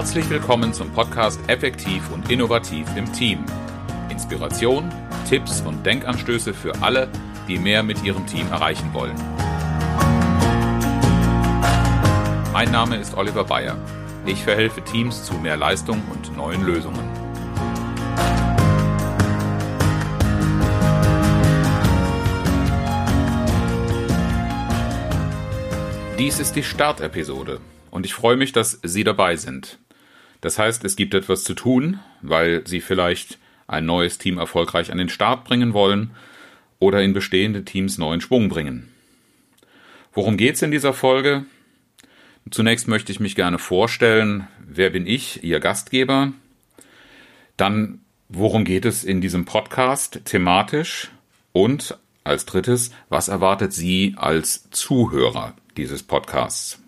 Herzlich willkommen zum Podcast Effektiv und Innovativ im Team. Inspiration, Tipps und Denkanstöße für alle, die mehr mit ihrem Team erreichen wollen. Mein Name ist Oliver Bayer. Ich verhelfe Teams zu mehr Leistung und neuen Lösungen. Dies ist die Startepisode und ich freue mich, dass Sie dabei sind. Das heißt, es gibt etwas zu tun, weil Sie vielleicht ein neues Team erfolgreich an den Start bringen wollen oder in bestehende Teams neuen Schwung bringen. Worum geht's in dieser Folge? Zunächst möchte ich mich gerne vorstellen, wer bin ich, Ihr Gastgeber? Dann, worum geht es in diesem Podcast thematisch? Und als drittes, was erwartet Sie als Zuhörer dieses Podcasts?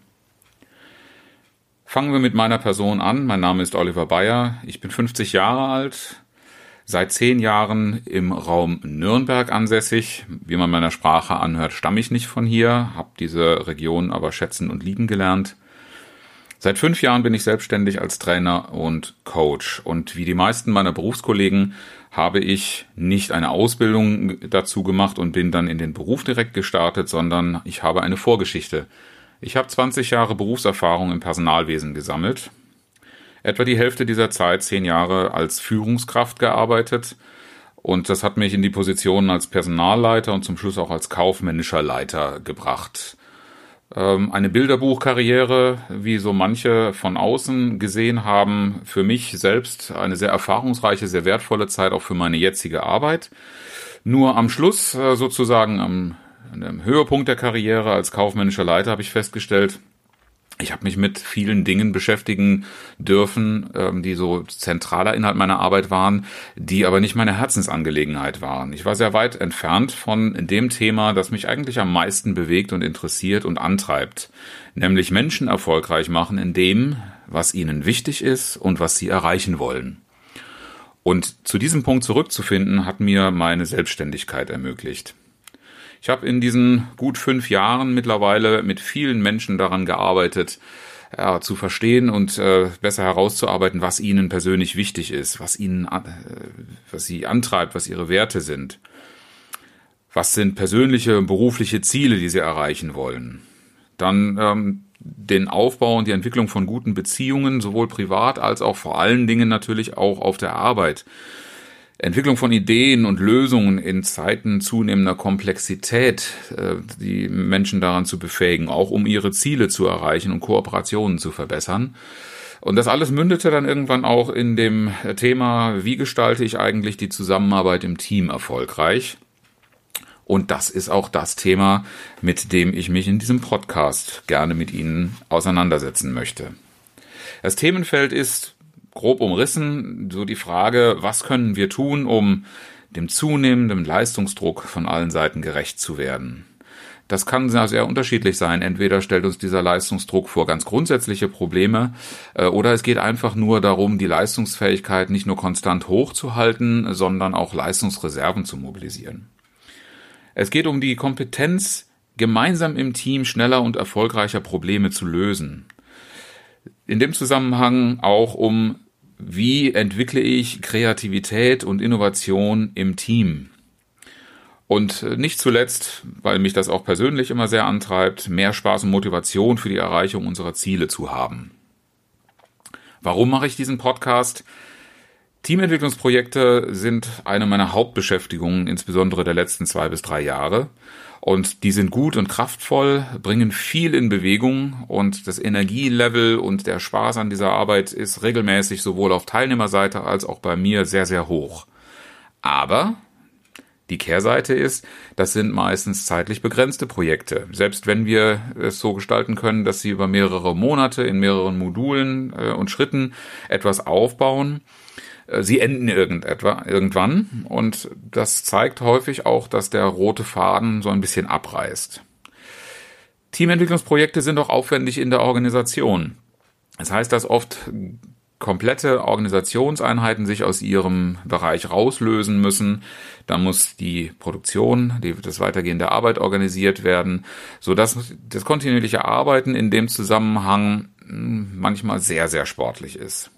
Fangen wir mit meiner Person an. Mein Name ist Oliver Bayer. Ich bin 50 Jahre alt, seit zehn Jahren im Raum Nürnberg ansässig. Wie man meiner Sprache anhört, stamme ich nicht von hier, habe diese Region aber schätzen und lieben gelernt. Seit fünf Jahren bin ich selbstständig als Trainer und Coach. Und wie die meisten meiner Berufskollegen habe ich nicht eine Ausbildung dazu gemacht und bin dann in den Beruf direkt gestartet, sondern ich habe eine Vorgeschichte. Ich habe 20 Jahre Berufserfahrung im Personalwesen gesammelt etwa die Hälfte dieser Zeit zehn Jahre als Führungskraft gearbeitet. Und das hat mich in die Position als Personalleiter und zum Schluss auch als kaufmännischer Leiter gebracht. Ähm, eine Bilderbuchkarriere, wie so manche von außen gesehen haben, für mich selbst eine sehr erfahrungsreiche, sehr wertvolle Zeit auch für meine jetzige Arbeit. Nur am Schluss, äh, sozusagen am, am Höhepunkt der Karriere als kaufmännischer Leiter, habe ich festgestellt, ich habe mich mit vielen Dingen beschäftigen dürfen, ähm, die so zentraler Inhalt meiner Arbeit waren, die aber nicht meine Herzensangelegenheit waren. Ich war sehr weit entfernt von dem Thema, das mich eigentlich am meisten bewegt und interessiert und antreibt, nämlich Menschen erfolgreich machen in dem, was ihnen wichtig ist und was sie erreichen wollen. Und zu diesem Punkt zurückzufinden, hat mir meine Selbstständigkeit ermöglicht. Ich habe in diesen gut fünf Jahren mittlerweile mit vielen Menschen daran gearbeitet, ja, zu verstehen und äh, besser herauszuarbeiten, was ihnen persönlich wichtig ist, was ihnen, äh, was sie antreibt, was ihre Werte sind. Was sind persönliche und berufliche Ziele, die sie erreichen wollen? Dann ähm, den Aufbau und die Entwicklung von guten Beziehungen, sowohl privat als auch vor allen Dingen natürlich auch auf der Arbeit. Entwicklung von Ideen und Lösungen in Zeiten zunehmender Komplexität, äh, die Menschen daran zu befähigen, auch um ihre Ziele zu erreichen und Kooperationen zu verbessern. Und das alles mündete dann irgendwann auch in dem Thema, wie gestalte ich eigentlich die Zusammenarbeit im Team erfolgreich? Und das ist auch das Thema, mit dem ich mich in diesem Podcast gerne mit Ihnen auseinandersetzen möchte. Das Themenfeld ist grob umrissen, so die Frage, was können wir tun, um dem zunehmenden Leistungsdruck von allen Seiten gerecht zu werden. Das kann sehr unterschiedlich sein. Entweder stellt uns dieser Leistungsdruck vor ganz grundsätzliche Probleme äh, oder es geht einfach nur darum, die Leistungsfähigkeit nicht nur konstant hochzuhalten, sondern auch Leistungsreserven zu mobilisieren. Es geht um die Kompetenz, gemeinsam im Team schneller und erfolgreicher Probleme zu lösen. In dem Zusammenhang auch um wie entwickle ich Kreativität und Innovation im Team? Und äh, nicht zuletzt, weil mich das auch persönlich immer sehr antreibt, mehr Spaß und Motivation für die Erreichung unserer Ziele zu haben. Warum mache ich diesen Podcast? Teamentwicklungsprojekte sind eine meiner Hauptbeschäftigungen, insbesondere der letzten zwei bis drei Jahre. Und die sind gut und kraftvoll, bringen viel in Bewegung und das Energielevel und der Spaß an dieser Arbeit ist regelmäßig sowohl auf Teilnehmerseite als auch bei mir sehr, sehr hoch. Aber die Kehrseite ist, das sind meistens zeitlich begrenzte Projekte. Selbst wenn wir es so gestalten können, dass sie über mehrere Monate in mehreren Modulen äh, und Schritten etwas aufbauen, sie enden irgendetwa, irgendwann und das zeigt häufig auch, dass der rote Faden so ein bisschen abreißt. Teamentwicklungsprojekte sind auch aufwendig in der Organisation. Das heißt, dass oft komplette Organisationseinheiten sich aus ihrem Bereich rauslösen müssen. Da muss die Produktion, die, das Weitergehen der Arbeit organisiert werden, so dass das kontinuierliche Arbeiten in dem Zusammenhang manchmal sehr, sehr sportlich ist.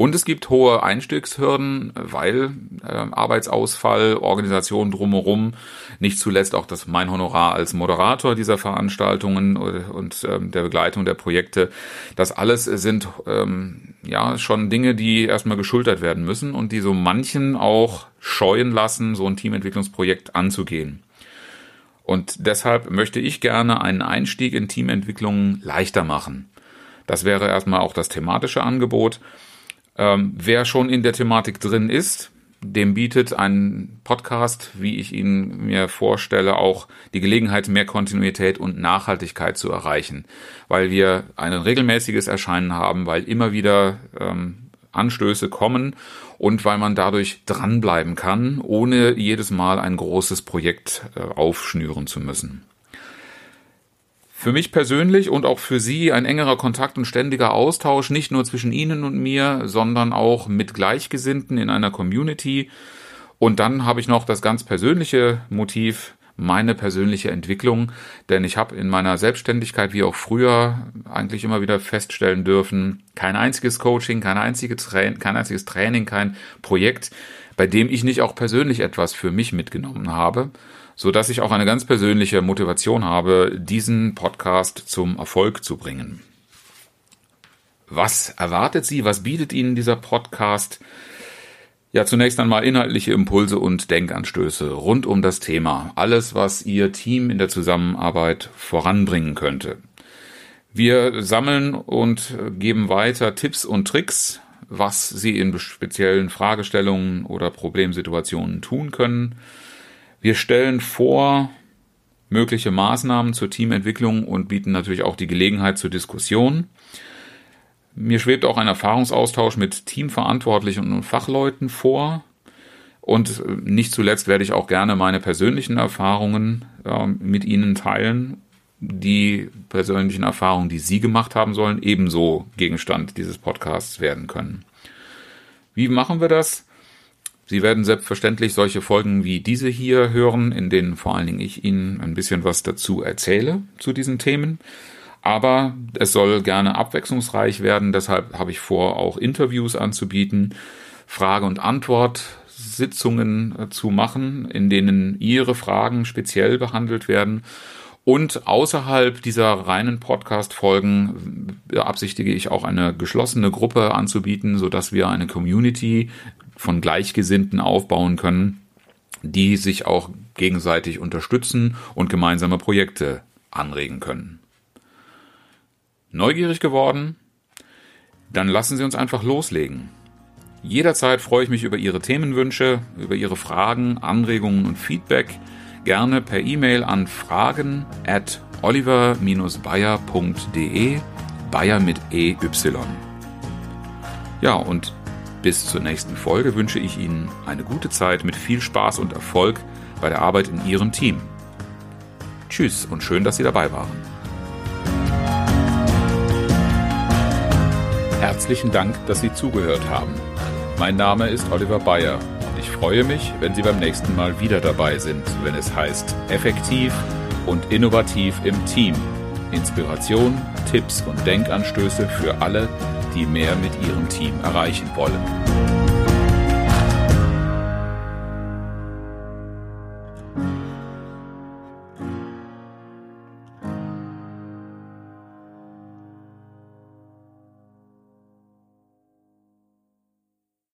Und es gibt hohe Einstiegshürden, weil äh, Arbeitsausfall, Organisation drumherum, nicht zuletzt auch das mein Honorar als Moderator dieser Veranstaltungen und ähm, der Begleitung der Projekte. Das alles sind ähm, ja schon Dinge, die erstmal geschultert werden müssen und die so manchen auch scheuen lassen, so ein Teamentwicklungsprojekt anzugehen. Und deshalb möchte ich gerne einen Einstieg in Teamentwicklung leichter machen. Das wäre erstmal auch das thematische Angebot. Ähm, wer schon in der Thematik drin ist, dem bietet ein Podcast, wie ich ihn mir vorstelle, auch die Gelegenheit, mehr Kontinuität und Nachhaltigkeit zu erreichen, weil wir ein regelmäßiges Erscheinen haben, weil immer wieder ähm, Anstöße kommen und weil man dadurch dranbleiben kann, ohne jedes Mal ein großes Projekt äh, aufschnüren zu müssen. Für mich persönlich und auch für Sie ein engerer Kontakt und ständiger Austausch, nicht nur zwischen Ihnen und mir, sondern auch mit Gleichgesinnten in einer Community. Und dann habe ich noch das ganz persönliche Motiv, meine persönliche Entwicklung, denn ich habe in meiner Selbstständigkeit wie auch früher eigentlich immer wieder feststellen dürfen, kein einziges Coaching, kein, einzige Tra kein einziges Training, kein Projekt, bei dem ich nicht auch persönlich etwas für mich mitgenommen habe so dass ich auch eine ganz persönliche Motivation habe, diesen Podcast zum Erfolg zu bringen. Was erwartet Sie? Was bietet Ihnen dieser Podcast? Ja, zunächst einmal inhaltliche Impulse und Denkanstöße rund um das Thema. Alles, was Ihr Team in der Zusammenarbeit voranbringen könnte. Wir sammeln und geben weiter Tipps und Tricks, was Sie in speziellen Fragestellungen oder Problemsituationen tun können. Wir stellen vor mögliche Maßnahmen zur Teamentwicklung und bieten natürlich auch die Gelegenheit zur Diskussion. Mir schwebt auch ein Erfahrungsaustausch mit Teamverantwortlichen und Fachleuten vor. Und äh, nicht zuletzt werde ich auch gerne meine persönlichen Erfahrungen äh, mit Ihnen teilen. Die persönlichen Erfahrungen, die Sie gemacht haben sollen, ebenso Gegenstand dieses Podcasts werden können. Wie machen wir das? Sie werden selbstverständlich solche Folgen wie diese hier hören, in denen vor allen Dingen ich Ihnen ein bisschen was dazu erzähle zu diesen Themen. Aber es soll gerne abwechslungsreich werden, deshalb habe ich vor, auch Interviews anzubieten, Frage- und Antwort-Sitzungen äh, zu machen, in denen Ihre Fragen speziell behandelt werden. Und außerhalb dieser reinen Podcast-Folgen beabsichtige ich auch eine geschlossene Gruppe anzubieten, sodass wir eine Community von Gleichgesinnten aufbauen können, die sich auch gegenseitig unterstützen und gemeinsame Projekte anregen können. Neugierig geworden? Dann lassen Sie uns einfach loslegen. Jederzeit freue ich mich über Ihre Themenwünsche, über Ihre Fragen, Anregungen und Feedback. Gerne per E-Mail an fragen at oliver-bayer.de, Bayer mit EY. Ja, und bis zur nächsten Folge wünsche ich Ihnen eine gute Zeit mit viel Spaß und Erfolg bei der Arbeit in Ihrem Team. Tschüss und schön, dass Sie dabei waren. Herzlichen Dank, dass Sie zugehört haben. Mein Name ist Oliver Bayer und ich freue mich, wenn Sie beim nächsten Mal wieder dabei sind, wenn es heißt effektiv und innovativ im Team. Inspiration, Tipps und Denkanstöße für alle, die mehr mit ihrem Team erreichen wollen.